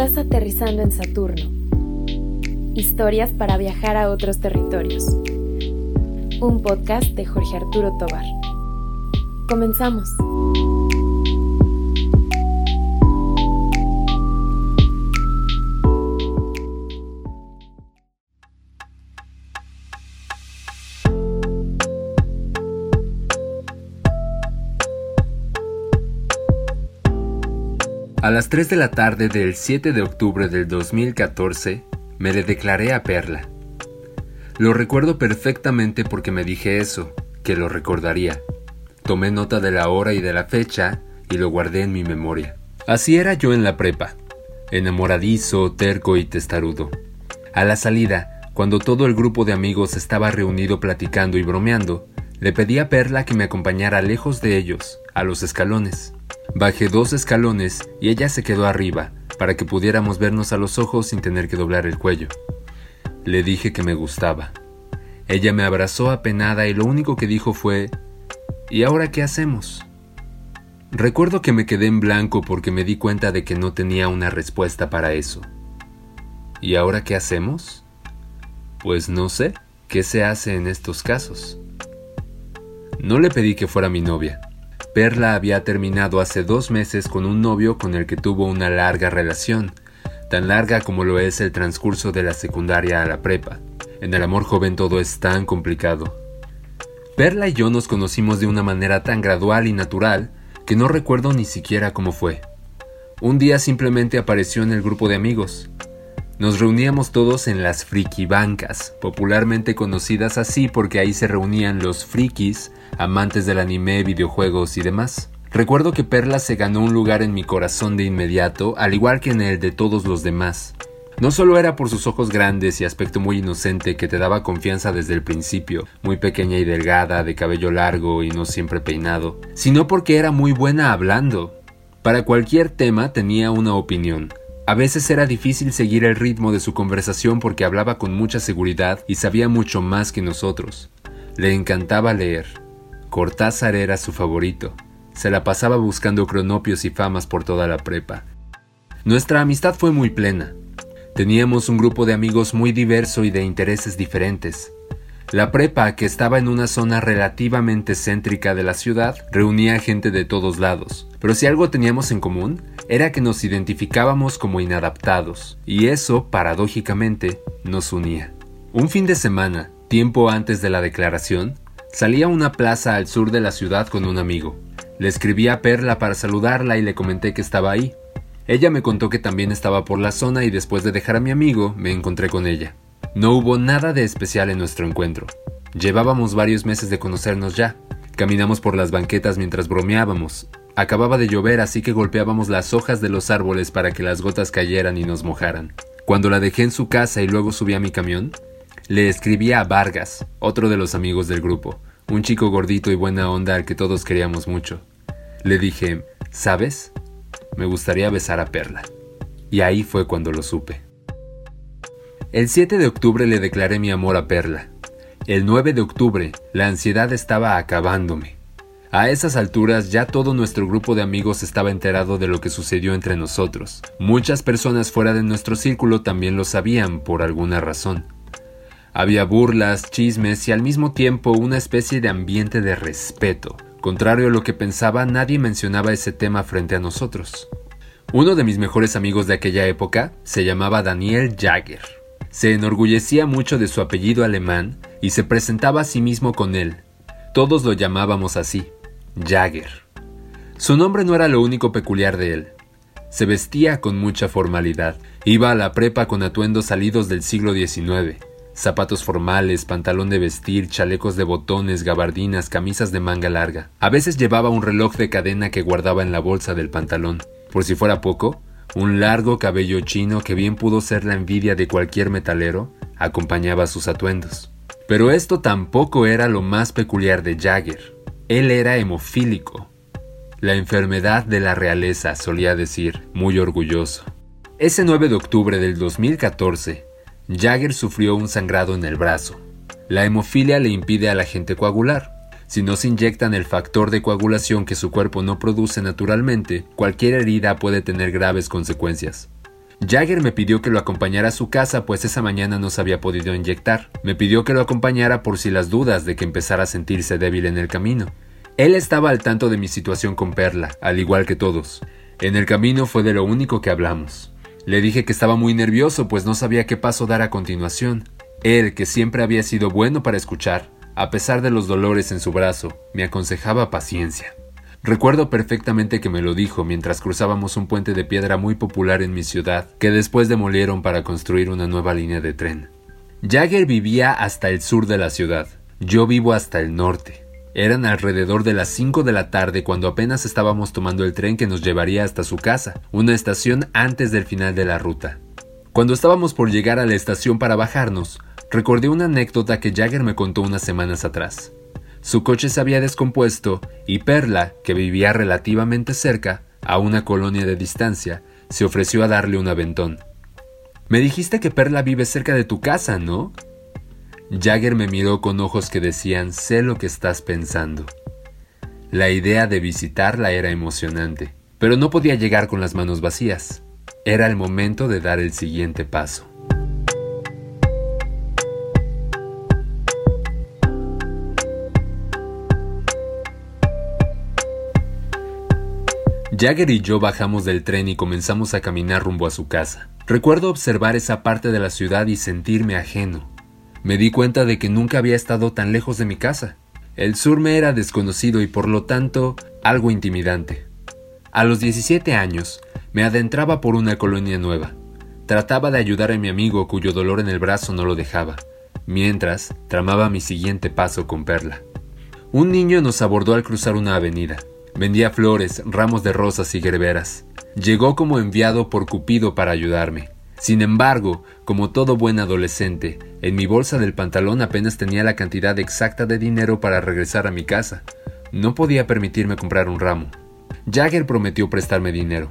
Estás aterrizando en Saturno. Historias para viajar a otros territorios. Un podcast de Jorge Arturo Tobar. Comenzamos. A las 3 de la tarde del 7 de octubre del 2014, me le declaré a Perla. Lo recuerdo perfectamente porque me dije eso, que lo recordaría. Tomé nota de la hora y de la fecha y lo guardé en mi memoria. Así era yo en la prepa, enamoradizo, terco y testarudo. A la salida, cuando todo el grupo de amigos estaba reunido platicando y bromeando, le pedí a Perla que me acompañara lejos de ellos, a los escalones. Bajé dos escalones y ella se quedó arriba, para que pudiéramos vernos a los ojos sin tener que doblar el cuello. Le dije que me gustaba. Ella me abrazó apenada y lo único que dijo fue, ¿Y ahora qué hacemos? Recuerdo que me quedé en blanco porque me di cuenta de que no tenía una respuesta para eso. ¿Y ahora qué hacemos? Pues no sé, ¿qué se hace en estos casos? No le pedí que fuera mi novia. Perla había terminado hace dos meses con un novio con el que tuvo una larga relación, tan larga como lo es el transcurso de la secundaria a la prepa. En el amor joven todo es tan complicado. Perla y yo nos conocimos de una manera tan gradual y natural que no recuerdo ni siquiera cómo fue. Un día simplemente apareció en el grupo de amigos. Nos reuníamos todos en las frikibancas, popularmente conocidas así porque ahí se reunían los frikis, amantes del anime, videojuegos y demás. Recuerdo que Perla se ganó un lugar en mi corazón de inmediato, al igual que en el de todos los demás. No solo era por sus ojos grandes y aspecto muy inocente que te daba confianza desde el principio, muy pequeña y delgada, de cabello largo y no siempre peinado, sino porque era muy buena hablando. Para cualquier tema tenía una opinión, a veces era difícil seguir el ritmo de su conversación porque hablaba con mucha seguridad y sabía mucho más que nosotros. Le encantaba leer. Cortázar era su favorito. Se la pasaba buscando cronopios y famas por toda la prepa. Nuestra amistad fue muy plena. Teníamos un grupo de amigos muy diverso y de intereses diferentes. La prepa, que estaba en una zona relativamente céntrica de la ciudad, reunía gente de todos lados. Pero si algo teníamos en común, era que nos identificábamos como inadaptados, y eso, paradójicamente, nos unía. Un fin de semana, tiempo antes de la declaración, salí a una plaza al sur de la ciudad con un amigo. Le escribí a Perla para saludarla y le comenté que estaba ahí. Ella me contó que también estaba por la zona y después de dejar a mi amigo, me encontré con ella. No hubo nada de especial en nuestro encuentro. Llevábamos varios meses de conocernos ya. Caminamos por las banquetas mientras bromeábamos. Acababa de llover así que golpeábamos las hojas de los árboles para que las gotas cayeran y nos mojaran. Cuando la dejé en su casa y luego subí a mi camión, le escribí a Vargas, otro de los amigos del grupo, un chico gordito y buena onda al que todos queríamos mucho. Le dije, ¿sabes? Me gustaría besar a Perla. Y ahí fue cuando lo supe. El 7 de octubre le declaré mi amor a Perla. El 9 de octubre, la ansiedad estaba acabándome. A esas alturas ya todo nuestro grupo de amigos estaba enterado de lo que sucedió entre nosotros. Muchas personas fuera de nuestro círculo también lo sabían por alguna razón. Había burlas, chismes y al mismo tiempo una especie de ambiente de respeto. Contrario a lo que pensaba, nadie mencionaba ese tema frente a nosotros. Uno de mis mejores amigos de aquella época se llamaba Daniel Jagger. Se enorgullecía mucho de su apellido alemán y se presentaba a sí mismo con él. Todos lo llamábamos así, Jagger. Su nombre no era lo único peculiar de él. Se vestía con mucha formalidad. Iba a la prepa con atuendos salidos del siglo XIX. Zapatos formales, pantalón de vestir, chalecos de botones, gabardinas, camisas de manga larga. A veces llevaba un reloj de cadena que guardaba en la bolsa del pantalón. Por si fuera poco, un largo cabello chino que bien pudo ser la envidia de cualquier metalero acompañaba sus atuendos. Pero esto tampoco era lo más peculiar de Jagger. Él era hemofílico. La enfermedad de la realeza, solía decir, muy orgulloso. Ese 9 de octubre del 2014, Jagger sufrió un sangrado en el brazo. La hemofilia le impide a la gente coagular, si no se inyectan el factor de coagulación que su cuerpo no produce naturalmente, cualquier herida puede tener graves consecuencias. Jagger me pidió que lo acompañara a su casa pues esa mañana no se había podido inyectar. Me pidió que lo acompañara por si las dudas de que empezara a sentirse débil en el camino. Él estaba al tanto de mi situación con Perla, al igual que todos. En el camino fue de lo único que hablamos. Le dije que estaba muy nervioso pues no sabía qué paso dar a continuación. Él, que siempre había sido bueno para escuchar, a pesar de los dolores en su brazo, me aconsejaba paciencia. Recuerdo perfectamente que me lo dijo mientras cruzábamos un puente de piedra muy popular en mi ciudad, que después demolieron para construir una nueva línea de tren. Jagger vivía hasta el sur de la ciudad, yo vivo hasta el norte. Eran alrededor de las 5 de la tarde cuando apenas estábamos tomando el tren que nos llevaría hasta su casa, una estación antes del final de la ruta. Cuando estábamos por llegar a la estación para bajarnos, recordé una anécdota que Jagger me contó unas semanas atrás. Su coche se había descompuesto y Perla, que vivía relativamente cerca, a una colonia de distancia, se ofreció a darle un aventón. Me dijiste que Perla vive cerca de tu casa, ¿no? Jagger me miró con ojos que decían sé lo que estás pensando. La idea de visitarla era emocionante, pero no podía llegar con las manos vacías. Era el momento de dar el siguiente paso. Jagger y yo bajamos del tren y comenzamos a caminar rumbo a su casa. Recuerdo observar esa parte de la ciudad y sentirme ajeno. Me di cuenta de que nunca había estado tan lejos de mi casa. El sur me era desconocido y por lo tanto algo intimidante. A los 17 años, me adentraba por una colonia nueva. Trataba de ayudar a mi amigo cuyo dolor en el brazo no lo dejaba, mientras tramaba mi siguiente paso con Perla. Un niño nos abordó al cruzar una avenida. Vendía flores, ramos de rosas y gerberas. Llegó como enviado por Cupido para ayudarme. Sin embargo, como todo buen adolescente, en mi bolsa del pantalón apenas tenía la cantidad exacta de dinero para regresar a mi casa. No podía permitirme comprar un ramo. Jagger prometió prestarme dinero.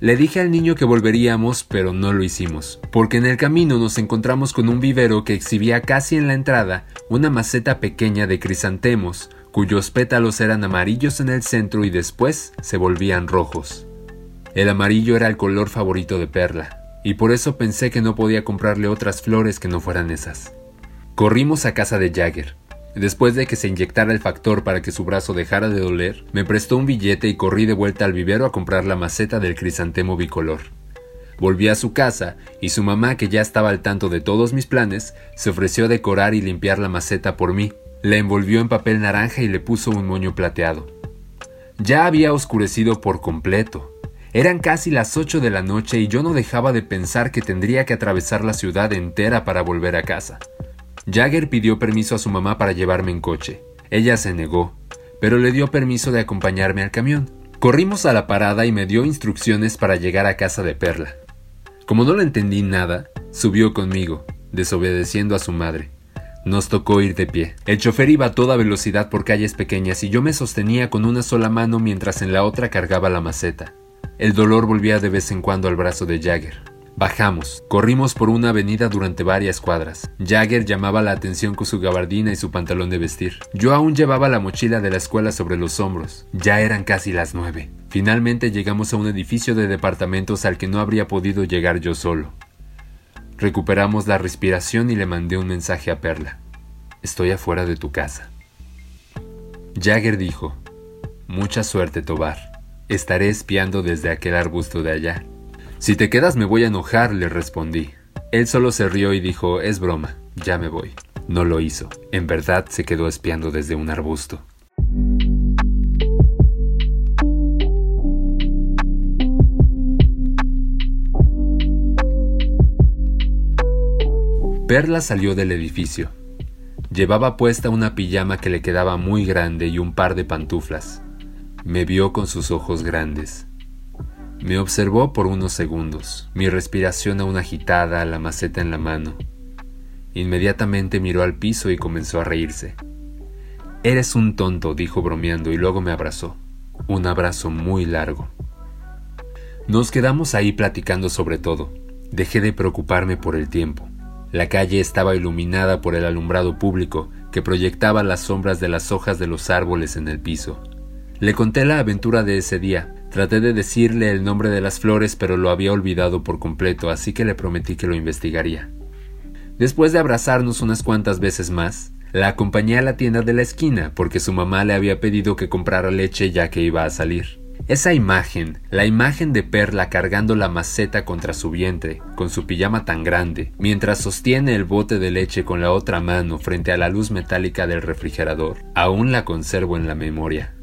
Le dije al niño que volveríamos, pero no lo hicimos, porque en el camino nos encontramos con un vivero que exhibía casi en la entrada una maceta pequeña de crisantemos, cuyos pétalos eran amarillos en el centro y después se volvían rojos. El amarillo era el color favorito de Perla, y por eso pensé que no podía comprarle otras flores que no fueran esas. Corrimos a casa de Jagger. Después de que se inyectara el factor para que su brazo dejara de doler, me prestó un billete y corrí de vuelta al vivero a comprar la maceta del crisantemo bicolor. Volví a su casa y su mamá, que ya estaba al tanto de todos mis planes, se ofreció a decorar y limpiar la maceta por mí, la envolvió en papel naranja y le puso un moño plateado. Ya había oscurecido por completo. Eran casi las ocho de la noche y yo no dejaba de pensar que tendría que atravesar la ciudad entera para volver a casa. Jagger pidió permiso a su mamá para llevarme en coche. Ella se negó, pero le dio permiso de acompañarme al camión. Corrimos a la parada y me dio instrucciones para llegar a casa de Perla. Como no le entendí nada, subió conmigo, desobedeciendo a su madre. Nos tocó ir de pie. El chofer iba a toda velocidad por calles pequeñas y yo me sostenía con una sola mano mientras en la otra cargaba la maceta. El dolor volvía de vez en cuando al brazo de Jagger. Bajamos, corrimos por una avenida durante varias cuadras. Jagger llamaba la atención con su gabardina y su pantalón de vestir. Yo aún llevaba la mochila de la escuela sobre los hombros. Ya eran casi las nueve. Finalmente llegamos a un edificio de departamentos al que no habría podido llegar yo solo. Recuperamos la respiración y le mandé un mensaje a Perla. Estoy afuera de tu casa. Jagger dijo, Mucha suerte, Tobar. Estaré espiando desde aquel arbusto de allá. Si te quedas me voy a enojar, le respondí. Él solo se rió y dijo, es broma, ya me voy. No lo hizo. En verdad se quedó espiando desde un arbusto. Perla salió del edificio. Llevaba puesta una pijama que le quedaba muy grande y un par de pantuflas. Me vio con sus ojos grandes. Me observó por unos segundos, mi respiración aún agitada, la maceta en la mano. Inmediatamente miró al piso y comenzó a reírse. Eres un tonto, dijo bromeando y luego me abrazó. Un abrazo muy largo. Nos quedamos ahí platicando sobre todo. Dejé de preocuparme por el tiempo. La calle estaba iluminada por el alumbrado público que proyectaba las sombras de las hojas de los árboles en el piso. Le conté la aventura de ese día, Traté de decirle el nombre de las flores, pero lo había olvidado por completo, así que le prometí que lo investigaría. Después de abrazarnos unas cuantas veces más, la acompañé a la tienda de la esquina porque su mamá le había pedido que comprara leche ya que iba a salir. Esa imagen, la imagen de Perla cargando la maceta contra su vientre, con su pijama tan grande, mientras sostiene el bote de leche con la otra mano frente a la luz metálica del refrigerador, aún la conservo en la memoria.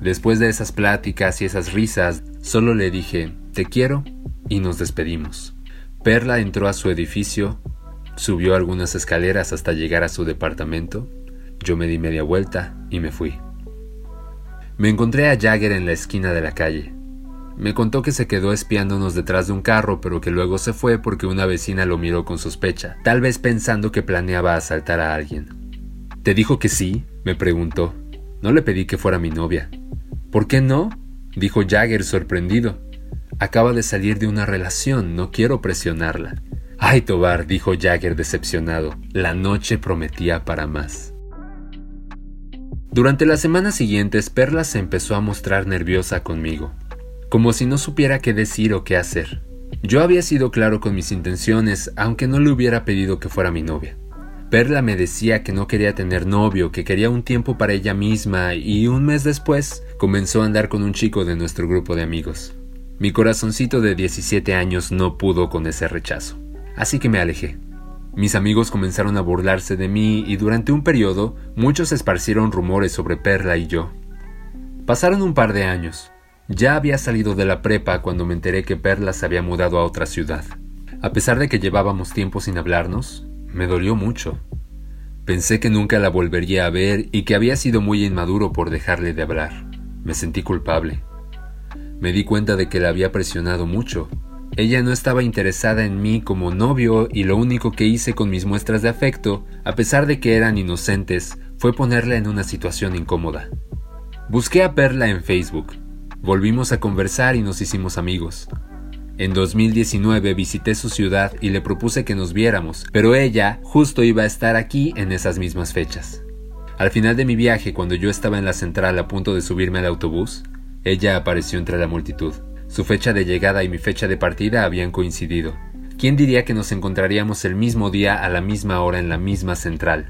Después de esas pláticas y esas risas, solo le dije, te quiero, y nos despedimos. Perla entró a su edificio, subió algunas escaleras hasta llegar a su departamento, yo me di media vuelta y me fui. Me encontré a Jagger en la esquina de la calle. Me contó que se quedó espiándonos detrás de un carro, pero que luego se fue porque una vecina lo miró con sospecha, tal vez pensando que planeaba asaltar a alguien. ¿Te dijo que sí? me preguntó. No le pedí que fuera mi novia. ¿Por qué no? dijo Jagger sorprendido. Acaba de salir de una relación, no quiero presionarla. Ay, Tobar, dijo Jagger decepcionado. La noche prometía para más. Durante las semanas siguientes, Perla se empezó a mostrar nerviosa conmigo, como si no supiera qué decir o qué hacer. Yo había sido claro con mis intenciones, aunque no le hubiera pedido que fuera mi novia. Perla me decía que no quería tener novio, que quería un tiempo para ella misma, y un mes después comenzó a andar con un chico de nuestro grupo de amigos. Mi corazoncito de 17 años no pudo con ese rechazo, así que me alejé. Mis amigos comenzaron a burlarse de mí y durante un periodo muchos esparcieron rumores sobre Perla y yo. Pasaron un par de años. Ya había salido de la prepa cuando me enteré que Perla se había mudado a otra ciudad. A pesar de que llevábamos tiempo sin hablarnos, me dolió mucho. Pensé que nunca la volvería a ver y que había sido muy inmaduro por dejarle de hablar. Me sentí culpable. Me di cuenta de que la había presionado mucho ella no estaba interesada en mí como novio y lo único que hice con mis muestras de afecto, a pesar de que eran inocentes, fue ponerla en una situación incómoda. Busqué a Perla en Facebook. Volvimos a conversar y nos hicimos amigos. En 2019 visité su ciudad y le propuse que nos viéramos, pero ella justo iba a estar aquí en esas mismas fechas. Al final de mi viaje, cuando yo estaba en la central a punto de subirme al autobús, ella apareció entre la multitud. Su fecha de llegada y mi fecha de partida habían coincidido. ¿Quién diría que nos encontraríamos el mismo día a la misma hora en la misma central?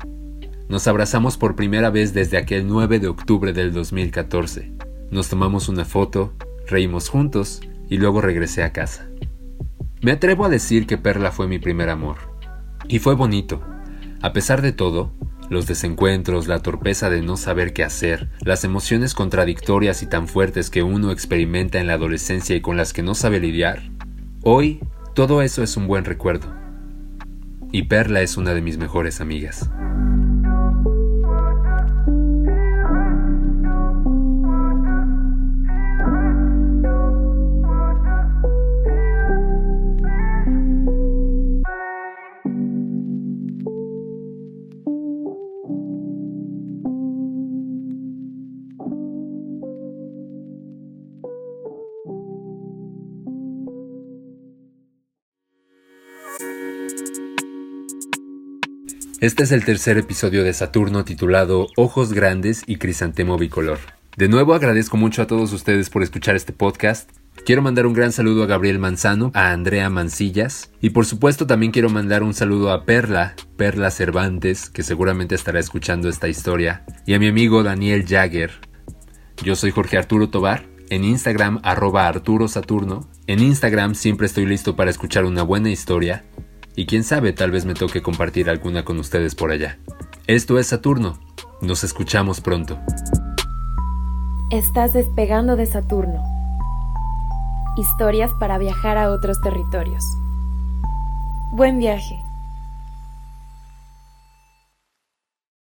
Nos abrazamos por primera vez desde aquel 9 de octubre del 2014. Nos tomamos una foto, reímos juntos y luego regresé a casa. Me atrevo a decir que Perla fue mi primer amor. Y fue bonito. A pesar de todo, los desencuentros, la torpeza de no saber qué hacer, las emociones contradictorias y tan fuertes que uno experimenta en la adolescencia y con las que no sabe lidiar. Hoy, todo eso es un buen recuerdo. Y Perla es una de mis mejores amigas. Este es el tercer episodio de Saturno titulado Ojos Grandes y Crisantemo Bicolor. De nuevo agradezco mucho a todos ustedes por escuchar este podcast. Quiero mandar un gran saludo a Gabriel Manzano, a Andrea Mancillas y por supuesto también quiero mandar un saludo a Perla, Perla Cervantes, que seguramente estará escuchando esta historia, y a mi amigo Daniel Jagger. Yo soy Jorge Arturo Tobar, en Instagram arroba. En Instagram siempre estoy listo para escuchar una buena historia y quién sabe, tal vez me toque compartir alguna con ustedes por allá. Esto es Saturno. Nos escuchamos pronto. Estás despegando de Saturno. Historias para viajar a otros territorios. Buen viaje.